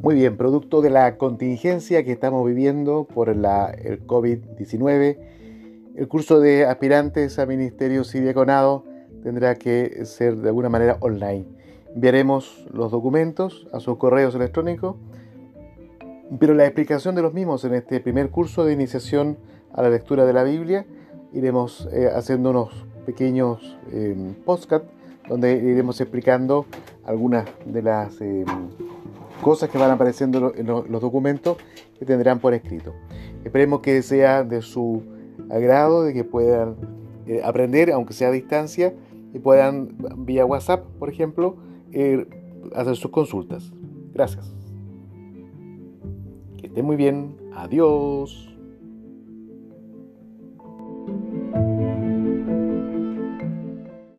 Muy bien, producto de la contingencia que estamos viviendo por el COVID-19, el curso de aspirantes a ministerios y diaconado tendrá que ser de alguna manera online. Enviaremos los documentos a sus correos electrónicos, pero la explicación de los mismos en este primer curso de iniciación a la lectura de la Biblia iremos eh, haciendo unos pequeños eh, donde iremos explicando algunas de las eh, cosas que van apareciendo en los documentos que tendrán por escrito. Esperemos que sea de su agrado, de que puedan eh, aprender, aunque sea a distancia, y puedan vía WhatsApp, por ejemplo, eh, hacer sus consultas. Gracias. Que estén muy bien. Adiós.